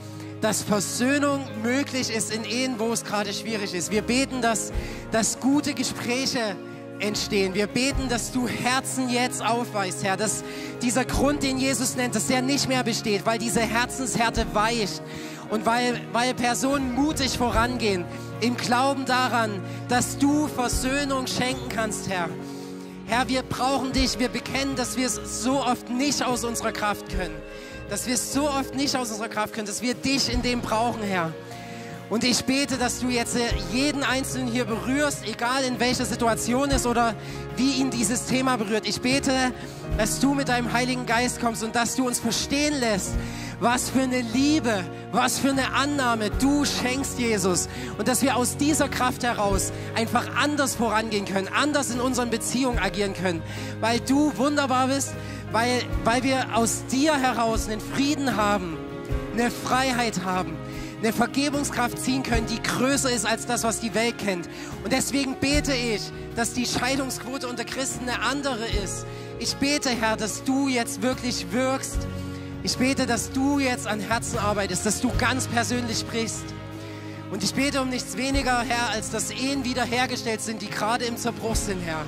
dass Versöhnung möglich ist in Ehen, wo es gerade schwierig ist. Wir beten, dass, dass gute Gespräche entstehen. Wir beten, dass du Herzen jetzt aufweist, Herr, dass dieser Grund, den Jesus nennt, dass der nicht mehr besteht, weil diese Herzenshärte weicht und weil, weil Personen mutig vorangehen im Glauben daran, dass du Versöhnung schenken kannst, Herr. Herr, wir brauchen dich. Wir bekennen, dass wir es so oft nicht aus unserer Kraft können. Dass wir es so oft nicht aus unserer Kraft können, dass wir dich in dem brauchen, Herr. Und ich bete, dass du jetzt äh, jeden Einzelnen hier berührst, egal in welcher Situation es oder wie ihn dieses Thema berührt. Ich bete, dass du mit deinem Heiligen Geist kommst und dass du uns verstehen lässt, was für eine Liebe, was für eine Annahme du schenkst, Jesus. Und dass wir aus dieser Kraft heraus einfach anders vorangehen können, anders in unseren Beziehungen agieren können, weil du wunderbar bist, weil, weil wir aus dir heraus einen Frieden haben, eine Freiheit haben eine Vergebungskraft ziehen können, die größer ist als das, was die Welt kennt. Und deswegen bete ich, dass die Scheidungsquote unter Christen eine andere ist. Ich bete, Herr, dass du jetzt wirklich wirkst. Ich bete, dass du jetzt an Herzen arbeitest, dass du ganz persönlich sprichst. Und ich bete um nichts weniger, Herr, als dass Ehen wiederhergestellt sind, die gerade im Zerbruch sind, Herr.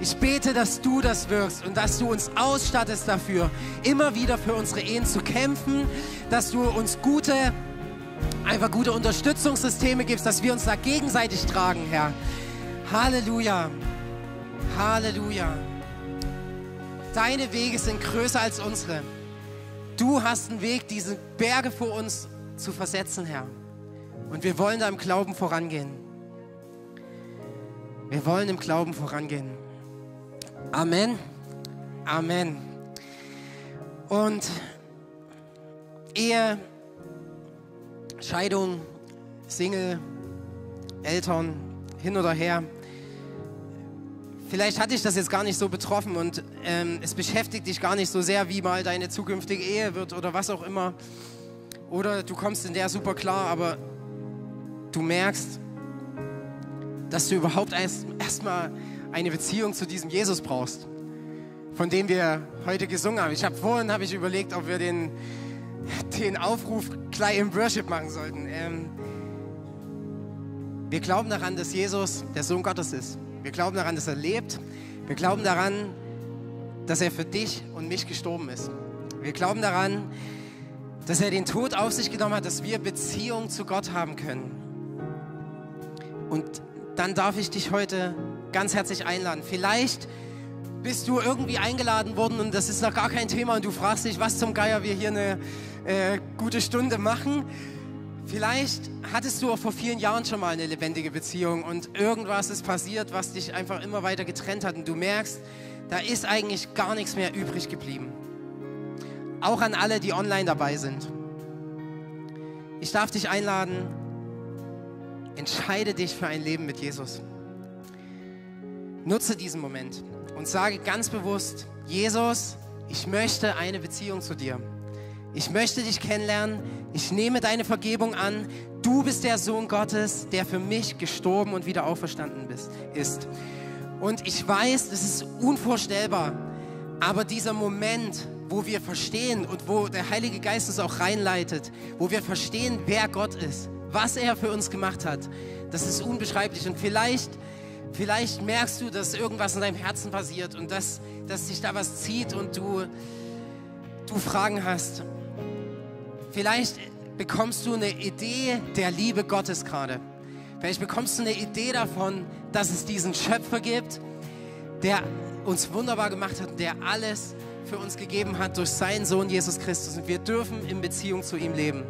Ich bete, dass du das wirkst und dass du uns ausstattest dafür, immer wieder für unsere Ehen zu kämpfen, dass du uns gute einfach gute Unterstützungssysteme gibst, dass wir uns da gegenseitig tragen, Herr. Halleluja. Halleluja. Deine Wege sind größer als unsere. Du hast einen Weg, diese Berge vor uns zu versetzen, Herr. Und wir wollen da im Glauben vorangehen. Wir wollen im Glauben vorangehen. Amen. Amen. Und Ehe Scheidung, Single, Eltern, hin oder her. Vielleicht hat dich das jetzt gar nicht so betroffen und ähm, es beschäftigt dich gar nicht so sehr, wie mal deine zukünftige Ehe wird oder was auch immer. Oder du kommst in der super klar, aber du merkst, dass du überhaupt erstmal erst eine Beziehung zu diesem Jesus brauchst, von dem wir heute gesungen haben. Ich habe vorhin habe ich überlegt, ob wir den den Aufruf gleich im Worship machen sollten. Ähm, wir glauben daran, dass Jesus der Sohn Gottes ist. Wir glauben daran, dass er lebt. Wir glauben daran, dass er für dich und mich gestorben ist. Wir glauben daran, dass er den Tod auf sich genommen hat, dass wir Beziehung zu Gott haben können. Und dann darf ich dich heute ganz herzlich einladen. Vielleicht bist du irgendwie eingeladen worden und das ist noch gar kein Thema und du fragst dich, was zum Geier wir hier eine äh, gute Stunde machen. Vielleicht hattest du auch vor vielen Jahren schon mal eine lebendige Beziehung und irgendwas ist passiert, was dich einfach immer weiter getrennt hat und du merkst, da ist eigentlich gar nichts mehr übrig geblieben. Auch an alle, die online dabei sind. Ich darf dich einladen, entscheide dich für ein Leben mit Jesus. Nutze diesen Moment und sage ganz bewusst, Jesus, ich möchte eine Beziehung zu dir. Ich möchte dich kennenlernen. Ich nehme deine Vergebung an. Du bist der Sohn Gottes, der für mich gestorben und wieder auferstanden ist. Und ich weiß, das ist unvorstellbar, aber dieser Moment, wo wir verstehen und wo der Heilige Geist uns auch reinleitet, wo wir verstehen, wer Gott ist, was er für uns gemacht hat, das ist unbeschreiblich. Und vielleicht, vielleicht merkst du, dass irgendwas in deinem Herzen passiert und dass, dass sich da was zieht und du, du Fragen hast. Vielleicht bekommst du eine Idee der Liebe Gottes gerade. Vielleicht bekommst du eine Idee davon, dass es diesen Schöpfer gibt, der uns wunderbar gemacht hat, der alles für uns gegeben hat durch seinen Sohn Jesus Christus. Und wir dürfen in Beziehung zu ihm leben.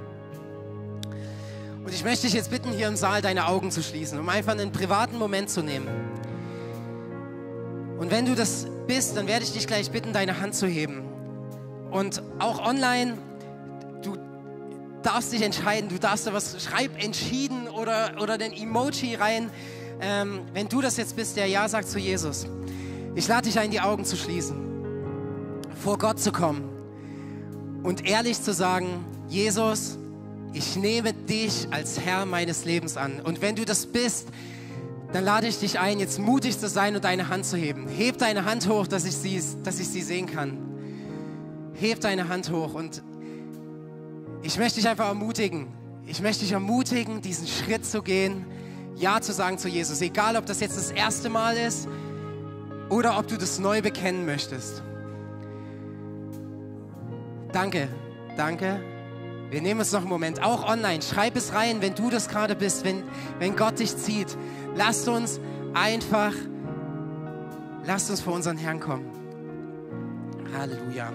Und ich möchte dich jetzt bitten, hier im Saal deine Augen zu schließen, um einfach einen privaten Moment zu nehmen. Und wenn du das bist, dann werde ich dich gleich bitten, deine Hand zu heben. Und auch online, darfst dich entscheiden, du darfst da was, schreib entschieden oder, oder den Emoji rein, ähm, wenn du das jetzt bist, der Ja sagt zu Jesus. Ich lade dich ein, die Augen zu schließen, vor Gott zu kommen und ehrlich zu sagen, Jesus, ich nehme dich als Herr meines Lebens an. Und wenn du das bist, dann lade ich dich ein, jetzt mutig zu sein und deine Hand zu heben. Heb deine Hand hoch, dass ich sie, dass ich sie sehen kann. Heb deine Hand hoch und ich möchte dich einfach ermutigen. Ich möchte dich ermutigen, diesen Schritt zu gehen, Ja zu sagen zu Jesus. Egal, ob das jetzt das erste Mal ist oder ob du das neu bekennen möchtest. Danke, danke. Wir nehmen uns noch einen Moment, auch online. Schreib es rein, wenn du das gerade bist, wenn, wenn Gott dich zieht. Lasst uns einfach, lasst uns vor unseren Herrn kommen. Halleluja.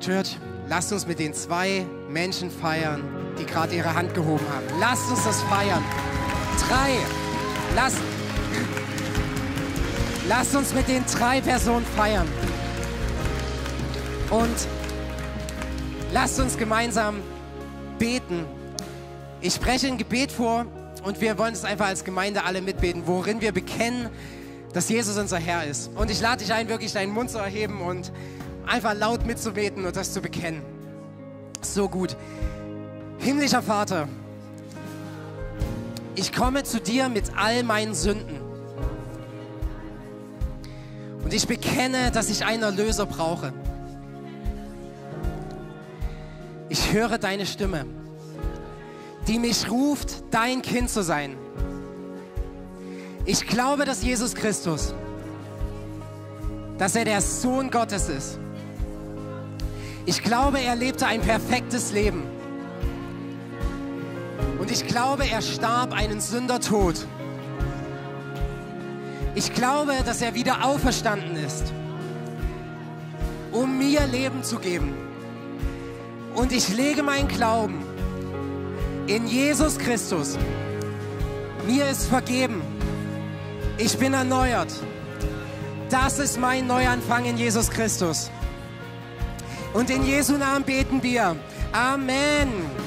Church, lasst uns mit den zwei Menschen feiern, die gerade ihre Hand gehoben haben. Lasst uns das feiern. Drei. Lasst, lasst uns mit den drei Personen feiern. Und lasst uns gemeinsam beten. Ich spreche ein Gebet vor und wir wollen es einfach als Gemeinde alle mitbeten, worin wir bekennen, dass Jesus unser Herr ist. Und ich lade dich ein, wirklich deinen Mund zu erheben und einfach laut mitzubeten und das zu bekennen. So gut. Himmlischer Vater, ich komme zu dir mit all meinen Sünden. Und ich bekenne, dass ich einen Erlöser brauche. Ich höre deine Stimme, die mich ruft, dein Kind zu sein. Ich glaube, dass Jesus Christus, dass er der Sohn Gottes ist. Ich glaube, er lebte ein perfektes Leben. Und ich glaube, er starb einen Sündertod. Ich glaube, dass er wieder auferstanden ist, um mir Leben zu geben. Und ich lege meinen Glauben in Jesus Christus. Mir ist vergeben. Ich bin erneuert. Das ist mein Neuanfang in Jesus Christus. Und in Jesu Namen beten wir. Amen.